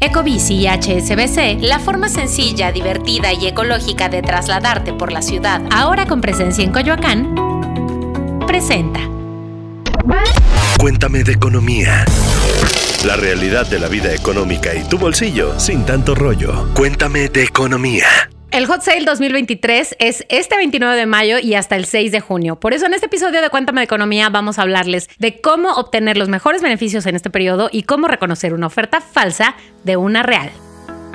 Ecobici y HSBC, la forma sencilla, divertida y ecológica de trasladarte por la ciudad, ahora con presencia en Coyoacán, presenta. Cuéntame de economía. La realidad de la vida económica y tu bolsillo sin tanto rollo. Cuéntame de economía. El Hot Sale 2023 es este 29 de mayo y hasta el 6 de junio. Por eso en este episodio de Cuéntame de Economía vamos a hablarles de cómo obtener los mejores beneficios en este periodo y cómo reconocer una oferta falsa de una real.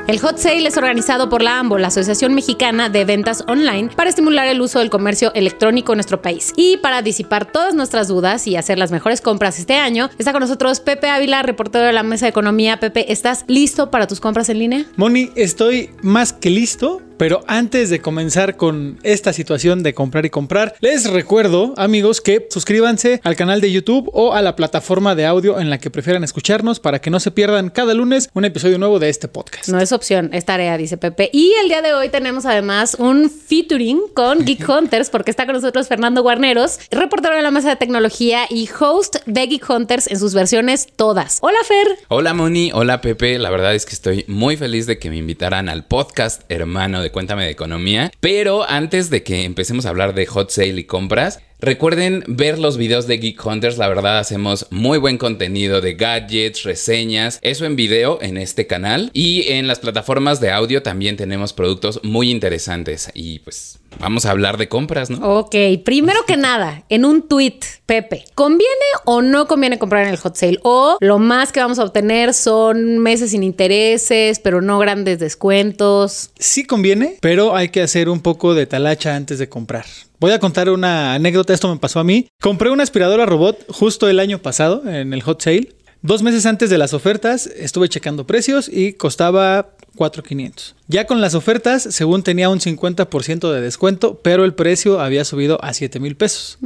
El Hot Sale es organizado por la AMBO, la Asociación Mexicana de Ventas Online, para estimular el uso del comercio electrónico en nuestro país. Y para disipar todas nuestras dudas y hacer las mejores compras este año, está con nosotros Pepe Ávila, reportero de la Mesa de Economía. Pepe, ¿estás listo para tus compras en línea? Moni, estoy más que listo pero antes de comenzar con esta situación de comprar y comprar, les recuerdo, amigos, que suscríbanse al canal de YouTube o a la plataforma de audio en la que prefieran escucharnos para que no se pierdan cada lunes un episodio nuevo de este podcast. No es opción, es tarea, dice Pepe. Y el día de hoy tenemos además un featuring con Geek Hunters, porque está con nosotros Fernando Guarneros, reportero de la mesa de tecnología y host de Geek Hunters en sus versiones todas. Hola, Fer. Hola, Moni. Hola, Pepe. La verdad es que estoy muy feliz de que me invitaran al podcast hermano de Cuéntame de Economía. Pero antes de que empecemos a hablar de hot sale y compras, Recuerden ver los videos de Geek Hunters, la verdad hacemos muy buen contenido de gadgets, reseñas, eso en video en este canal. Y en las plataformas de audio también tenemos productos muy interesantes. Y pues vamos a hablar de compras, ¿no? Ok, primero que nada, en un tweet, Pepe, ¿conviene o no conviene comprar en el hot sale? O lo más que vamos a obtener son meses sin intereses, pero no grandes descuentos. Sí conviene, pero hay que hacer un poco de talacha antes de comprar. Voy a contar una anécdota, esto me pasó a mí. Compré una aspiradora robot justo el año pasado en el hot sale. Dos meses antes de las ofertas estuve checando precios y costaba 4.500. Ya con las ofertas, según tenía un 50% de descuento, pero el precio había subido a 7 mil pesos.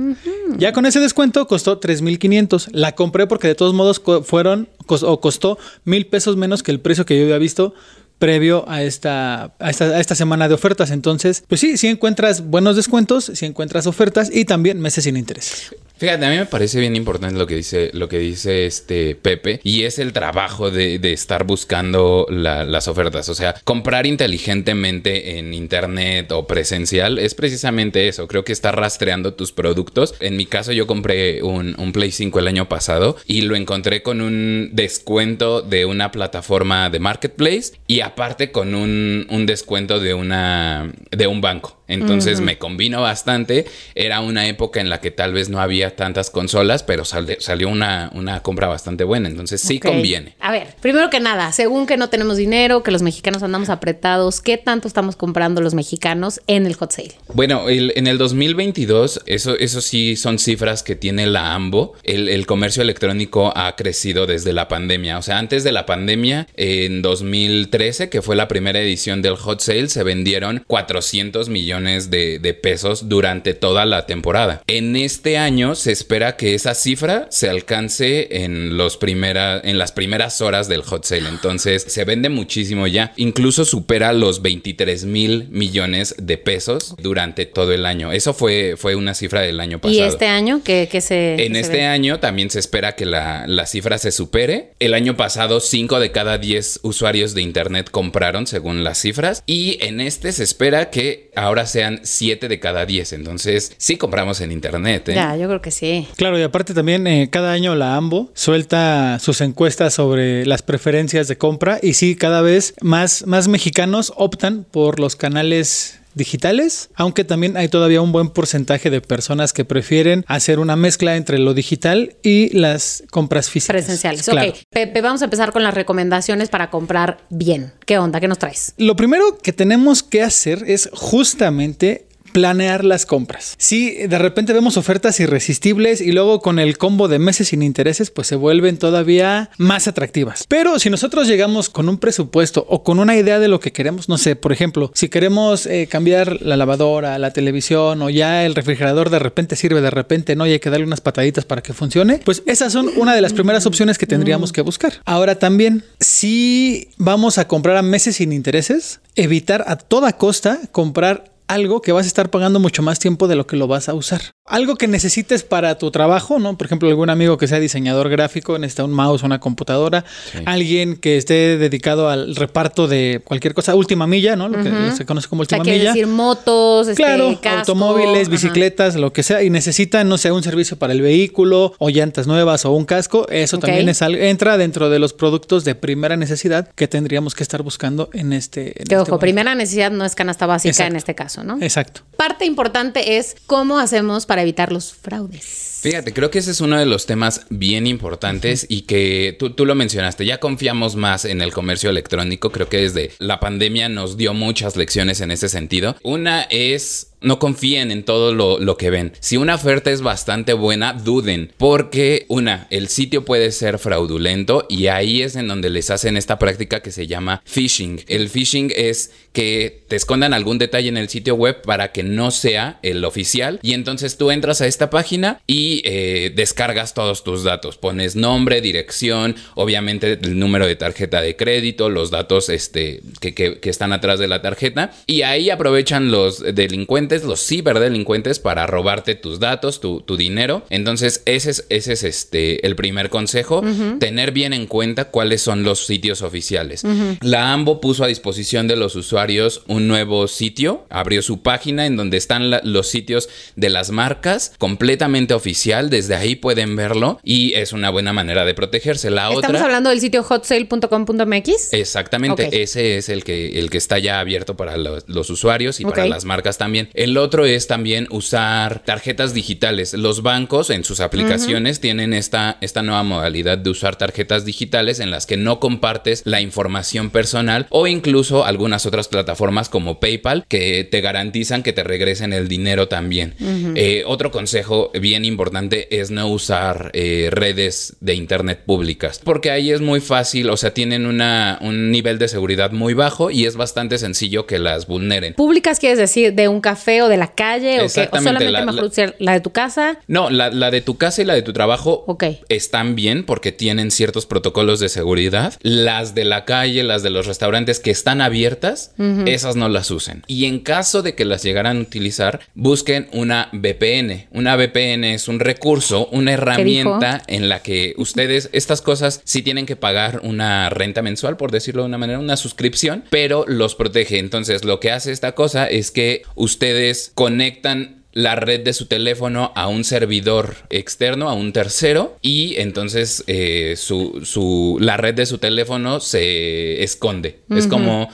Ya con ese descuento costó 3.500. La compré porque de todos modos fueron o costó mil pesos menos que el precio que yo había visto previo a esta, a esta, esta, semana de ofertas. Entonces, pues sí, sí encuentras buenos descuentos, sí encuentras ofertas y también meses sin interés. Fíjate, a mí me parece bien importante lo que dice, lo que dice este Pepe, y es el trabajo de, estar buscando las ofertas. O sea, comprar inteligentemente en internet o presencial es precisamente eso. Creo que está rastreando tus productos. En mi caso, yo compré un, un Play 5 el año pasado y lo encontré con un descuento de una plataforma de marketplace y aparte con un, un descuento de una de un banco. Entonces me combino bastante. Era una época en la que tal vez no había tantas consolas, pero salió una, una, compra bastante buena. Entonces sí conviene. A ver, primero que nada, según que no tenemos dinero, que los mexicanos andamos apretados, ¿qué tanto estamos comprando los mexicanos en el hot sale? Bueno, en el 2022, eso, eso sí son cifras que tiene la AMBO. El, el comercio electrónico ha crecido desde la pandemia. O sea, antes de la pandemia, en 2013, que fue la primera edición del hot sale, se vendieron 400 millones de, pesos durante toda la temporada. En este año se espera que esa cifra se alcance en, los primera, en las primeras horas del hot sale. Entonces se vende muchísimo ya. Incluso supera los 23 mil millones de pesos durante todo el año. Eso fue, fue una cifra del año pasado. ¿Y este año que, se... En este año también se espera que la, la cifra se supere. El año pasado 5 de cada 10 usuarios de Internet compraron según las cifras. Y en este se espera que ahora sean 7 de cada 10. Entonces, sí compramos en internet. ¿eh? Ya, yo creo que sí. Claro, y aparte también eh, cada año la AMBO suelta sus encuestas sobre las preferencias de compra y sí, cada vez más, más mexicanos optan por los canales digitales, aunque también hay todavía un buen porcentaje de personas que prefieren hacer una mezcla entre lo digital y las compras físicas. Presenciales. Ok, Pepe, vamos a empezar con las recomendaciones para comprar bien. ¿Qué onda? ¿Qué nos traes? Lo primero que tenemos que hacer es justamente planear las compras. Si de repente vemos ofertas irresistibles y luego con el combo de meses sin intereses, pues se vuelven todavía más atractivas. Pero si nosotros llegamos con un presupuesto o con una idea de lo que queremos, no sé, por ejemplo, si queremos eh, cambiar la lavadora, la televisión o ya el refrigerador de repente sirve, de repente no y hay que darle unas pataditas para que funcione, pues esas son una de las primeras opciones que tendríamos que buscar. Ahora también, si vamos a comprar a meses sin intereses, evitar a toda costa comprar algo que vas a estar pagando mucho más tiempo de lo que lo vas a usar. Algo que necesites para tu trabajo, ¿no? Por ejemplo, algún amigo que sea diseñador gráfico necesita un mouse, una computadora. Alguien que esté dedicado al reparto de cualquier cosa, última milla, ¿no? Lo que se conoce como O sea, última milla. decir motos, este, Claro, casco, automóviles, ajá. bicicletas, lo que sea, y necesitan, no sé, un servicio para el vehículo o llantas nuevas o un casco, eso también es algo, entra dentro de los productos de primera necesidad que tendríamos que estar buscando en este. en Que este ojo, momento. primera necesidad no es canasta básica Exacto. en este caso, Exacto. Parte importante es cómo hacemos para evitar los fraudes. Fíjate, creo que ese es uno de los temas bien importantes y que tú, tú lo mencionaste, ya confiamos más en el comercio electrónico, creo que desde la pandemia nos dio muchas lecciones en ese sentido. Una es... No confíen en todo lo, lo que ven. Si una oferta es bastante buena, duden. Porque, una, el sitio puede ser fraudulento y ahí es en donde les hacen esta práctica que se llama phishing. El phishing es que te escondan algún detalle en el sitio web para que no sea el oficial. Y entonces tú entras a esta página y eh, descargas todos tus datos. Pones nombre, dirección, obviamente el número de tarjeta de crédito, los datos este, que, que- que están atrás de la tarjeta. Y ahí aprovechan los delincuentes, los ciberdelincuentes, para robarte tus datos, tu, tu dinero. Entonces, ese es, ese es este, el primer consejo. Tener bien en cuenta cuáles son los sitios oficiales. La AMBO puso a disposición de los usuarios un nuevo sitio. Abrió su página en donde están la- los sitios de las marcas completamente oficial. Desde ahí pueden verlo y es una buena manera de protegerse. La Estamos otra... hablando del sitio hotsale.com.mx. Exactamente, ese es el que, el que está ya abierto para los, los usuarios y para las marcas también. El otro es también usar tarjetas digitales. Los bancos en sus aplicaciones tienen esta, esta nueva modalidad de usar tarjetas digitales en las que no compartes la información personal o incluso algunas otras plataformas como PayPal que te garantizan que te regresen el dinero también. Eh, otro consejo bien importante es no usar eh, redes de internet públicas porque ahí es muy fácil, o sea, tienen una, un nivel de seguridad muy bajo y es bastante sencillo que las vulneren. Públicas quieres decir de un café o de la calle o, Exactamente, solamente la- mejor la- usar la de tu casa. No, la, la de tu casa y la de tu trabajo están bien porque tienen ciertos protocolos de seguridad. Las de la calle, las de los restaurantes que están abiertas, esas no las usen. Y en caso de que las llegaran utilizar, busquen una VPN. Una VPN es un recurso, una herramienta en la que ustedes, estas cosas sí tienen que pagar una renta mensual, por decirlo de una manera, una suscripción, pero los protege. Entonces, lo que hace esta cosa es que ustedes conectan la red de su teléfono a un servidor externo, a un tercero, y entonces eh, su, su- la red de su teléfono se esconde. Es como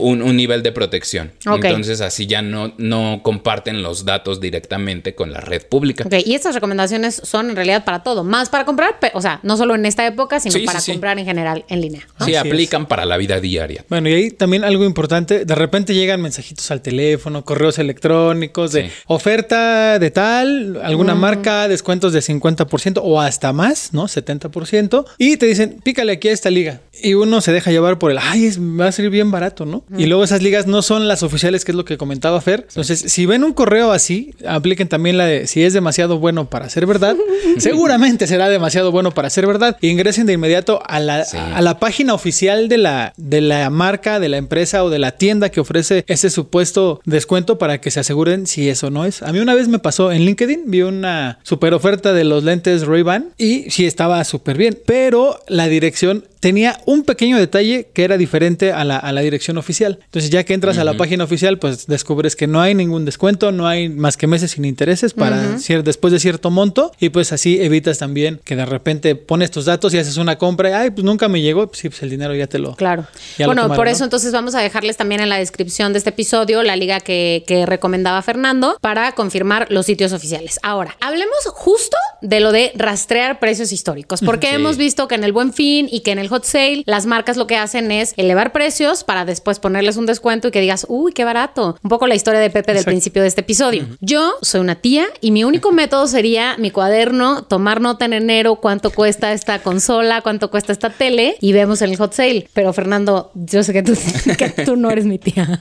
un, un nivel de protección. Entonces así ya no, no comparten los datos directamente con la red pública. Ok, y estas recomendaciones son en realidad para todo, más para comprar, o sea, no solo en esta época, sino Sí, sí, para sí. comprar en general en línea. Sí, Así aplican para la vida diaria. Bueno, y ahí también algo importante, de repente llegan mensajitos al teléfono, correos electrónicos de Sí. Oferta de tal, alguna marca, descuentos de 50% o hasta más, ¿no? 70%. Y te dicen, pícale aquí a esta liga. Y uno se deja llevar por el, ay, es, va a ser bien barato, ¿no? Y luego esas ligas no son las oficiales, que es lo que comentaba Fer. Entonces, si ven un correo así, apliquen también la de, si es demasiado bueno para ser verdad, seguramente será demasiado bueno para ser verdad. Ingresen de inmediato a la, Sí. a la página oficial de la, de la marca, de la empresa o de la tienda que ofrece ese supuesto descuento para que se aseguren si eso no es. A mí una vez me pasó en LinkedIn, vi una super oferta de los lentes Ray-Ban y sí estaba súper bien, pero la dirección tenía un pequeño detalle que era diferente a la, a la dirección oficial. Entonces ya que entras a la página oficial, pues descubres que no hay ningún descuento, no hay más que meses sin intereses para cier- después de cierto monto y pues así evitas también que de repente pones tus datos y haces una compra y ay, pues nunca me llegó, pues sí, pues el dinero ya te lo... Claro. Ya lo bueno, tomaron, por ¿no? eso entonces vamos a dejarles también en la descripción de este episodio la liga que, que recomendaba Fernando para confirmar los sitios oficiales. Ahora, hablemos justo de lo de rastrear precios históricos, porque Sí. hemos visto que en el Buen Fin y que en el Hot Sale las marcas lo que hacen es elevar precios para después ponerles un descuento y que digas, uy, qué barato. Un poco la historia de Pepe del Exacto. principio de este episodio. Yo soy una tía y mi único método sería mi cuaderno, tomar nota en enero cuánto cuesta esta consola, cuánto cuesta esta tele y vemos en el hot sale. Pero Fernando, yo sé que tú, que tú no eres mi tía.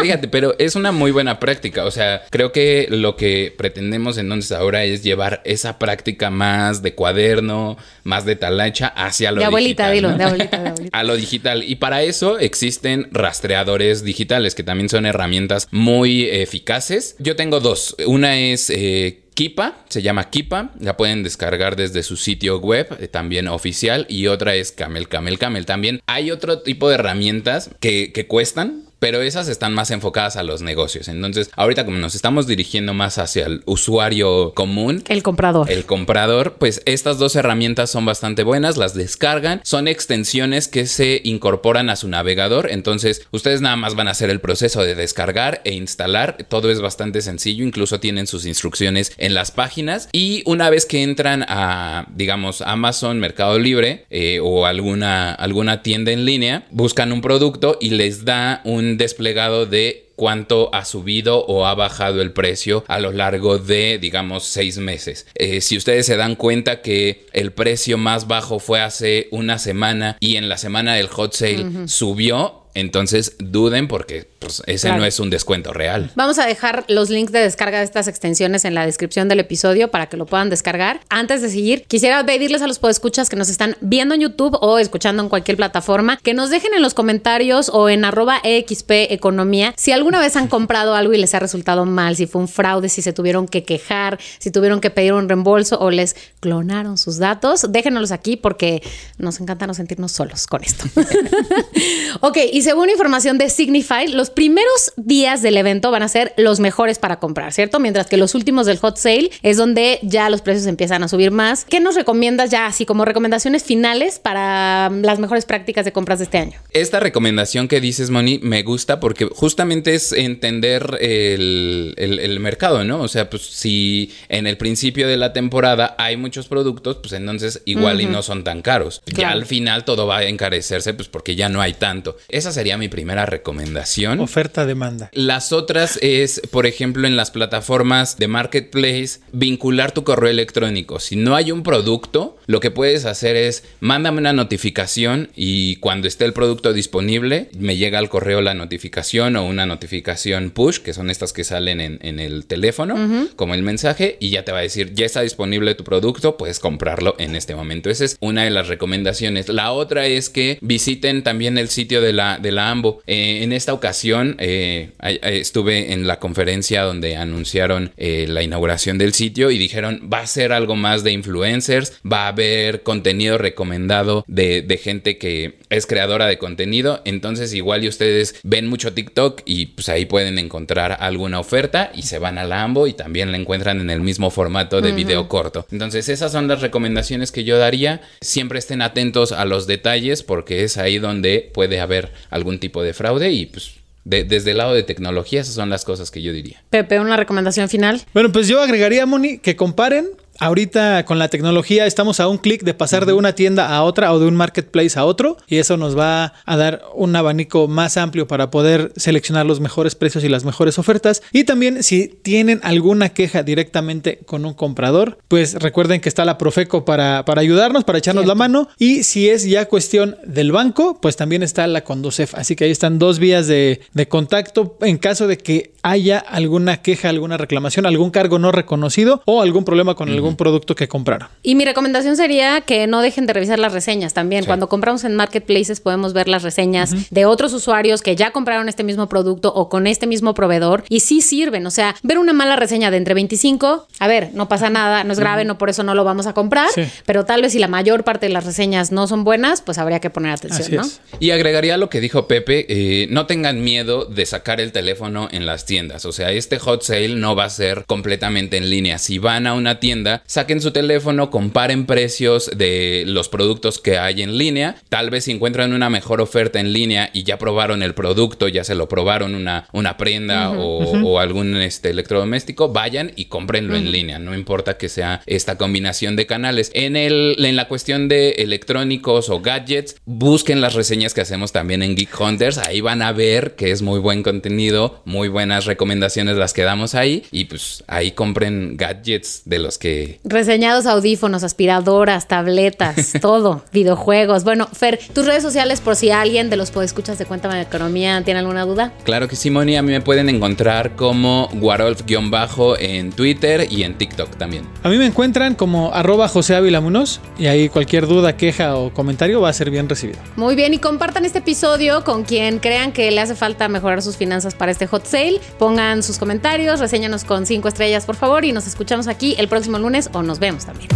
Fíjate, pero es una muy buena práctica. O sea, creo que lo que pretendemos entonces ahora es llevar esa práctica más de cuaderno, más de talacha hacia lo De abuelita, digital. De a lo digital. Y para eso existen rastreadores digitales, que también son herramientas muy eficaces. Yo tengo dos. Una es eh, Kipa, se llama Kipa, la pueden descargar desde su sitio web, eh, también oficial, y otra es Camel, Camel, Camel. También hay otro tipo de herramientas que, que cuestan, pero esas están más enfocadas a los negocios. Entonces, ahorita como nos estamos dirigiendo más hacia el usuario común, El comprador. el comprador, pues estas dos herramientas son bastante buenas, las descargan, son extensiones que se incorporan a su navegador, entonces ustedes nada más van a hacer el proceso de descargar e instalar, todo es bastante sencillo, incluso tienen sus instrucciones en las páginas y una vez que entran a, digamos, Amazon, Mercado Libre eh, o alguna, alguna tienda en línea, buscan un producto y les da un desplegado de cuánto ha subido o ha bajado el precio a lo largo de, digamos, seis meses. Eh, si ustedes se dan cuenta que el precio más bajo fue hace una semana y en la semana del hot sale subió, entonces duden porque pues, ese Claro. no es un descuento real. Vamos a dejar los links de descarga de estas extensiones en la descripción del episodio para que lo puedan descargar. Antes de seguir, quisiera pedirles a los podescuchas que nos están viendo en YouTube o escuchando en cualquier plataforma que nos dejen en los comentarios o en arroba EXP Economía si alguna vez han comprado algo y les ha resultado mal, si fue un fraude, si se tuvieron que quejar, si tuvieron que pedir un reembolso o les clonaron sus datos. Déjenoslos aquí porque nos encanta no sentirnos solos con esto. ok, y según información de Signify, los primeros días del evento van a ser los mejores para comprar, ¿cierto? Mientras que los últimos del hot sale es donde ya los precios empiezan a subir más. ¿Qué nos recomiendas ya así como recomendaciones finales para mm, las mejores prácticas de compras de este año? Esta recomendación que dices, Moni, me gusta porque justamente es entender el, el- el mercado, ¿no? O sea, pues si en el principio de la temporada hay muchos productos, pues entonces igual y no son tan caros. Ya Claro. al final todo va a encarecerse, pues porque ya no hay tanto. Esa sería mi primera recomendación. Oferta-demanda. Las otras es, por ejemplo, en las plataformas de marketplace, vincular tu correo electrónico. Si no hay un producto, lo que puedes hacer es mándame una notificación y cuando esté el producto disponible, me llega al correo la notificación o una notificación push, que son estas que salen en, en el teléfono, como el mensaje, y ya te va a decir, ya está disponible tu producto, puedes comprarlo en este momento. Esa es una de las recomendaciones. La otra es que visiten también el sitio de la, de la AMBO. Eh, en esta ocasión eh, estuve en la conferencia donde anunciaron eh, la inauguración del sitio y dijeron va a ser algo más de influencers, va a haber contenido recomendado de, de gente que es creadora de contenido, entonces igual y ustedes ven mucho TikTok y pues ahí pueden encontrar alguna oferta y se van a la AMBO y también la encuentran en el mismo formato de video corto. Entonces esas son las recomendaciones que yo daría. Siempre estén atentos a los detalles porque es ahí donde puede haber algún tipo de fraude y pues de- desde el lado de tecnología esas son las cosas que yo diría. Pepe, una recomendación final. Bueno, pues yo agregaría, Moni, que comparen. Ahorita con la tecnología estamos a un clic de pasar de una tienda a otra o de un marketplace a otro y eso nos va a dar un abanico más amplio para poder seleccionar los mejores precios y las mejores ofertas. Y también si tienen alguna queja directamente con un comprador, pues recuerden que está la Profeco para, para ayudarnos, para echarnos la mano. Y si es ya cuestión del banco, pues también está la Conducef. Así que ahí están dos vías de, de contacto en caso de que haya alguna queja, alguna reclamación, algún cargo no reconocido o algún problema con algún producto que compraron. Y mi recomendación sería que no dejen de revisar las reseñas también. Sí. Cuando compramos en marketplaces podemos ver las reseñas de otros usuarios que ya compraron este mismo producto o con este mismo proveedor y sí sirven. O sea, ver una mala reseña de entre 25, a ver, no pasa nada, no es grave, no por eso no lo vamos a comprar, Sí. pero tal vez si la mayor parte de las reseñas no son buenas, pues habría que poner atención, Así ¿no? es. Y agregaría lo que dijo Pepe, eh, no tengan miedo de sacar el teléfono en las tiendas, o sea, este hot sale no va a ser completamente en línea. Si van a una tienda, saquen su teléfono, comparen precios de los productos que hay en línea, tal vez si encuentran una mejor oferta en línea y ya probaron el producto, ya se lo probaron una, una prenda o, o algún este, electrodoméstico, vayan y cómprenlo en línea, no importa que sea esta combinación de canales. En, el, en la cuestión de electrónicos o gadgets, busquen las reseñas que hacemos también en Geek Hunters, ahí van a ver que es muy buen contenido, muy buenas recomendaciones las que damos ahí. Y pues ahí compren gadgets de los que Sí. Reseñados audífonos, aspiradoras, tabletas, todo, videojuegos. Bueno, Fer, tus redes sociales por si alguien de los podescuchas de Cuéntame de Economía tiene alguna duda. Claro que sí, Moni. A mí me pueden encontrar como Guarolf-bajo en Twitter y en TikTok también. A mí me encuentran como arroba José Ávila Munoz y ahí cualquier duda, queja o comentario va a ser bien recibido. Muy bien, y compartan este episodio con quien crean que le hace falta mejorar sus finanzas para este hot sale. Pongan sus comentarios, reséñanos con cinco estrellas, por favor, y nos escuchamos aquí el próximo lunes o nos vemos también.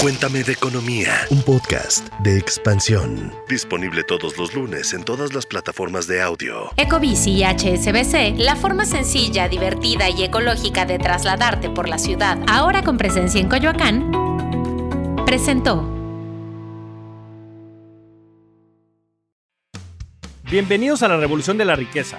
Cuéntame de economía, un podcast de expansión. Disponible todos los lunes en todas las plataformas de audio. Ecobici y HSBC, la forma sencilla, divertida y ecológica de trasladarte por la ciudad, ahora con presencia en Coyoacán, presentó. Bienvenidos a la Revolución de la Riqueza,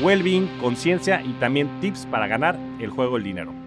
well-being, conciencia y también tips para ganar el juego del dinero.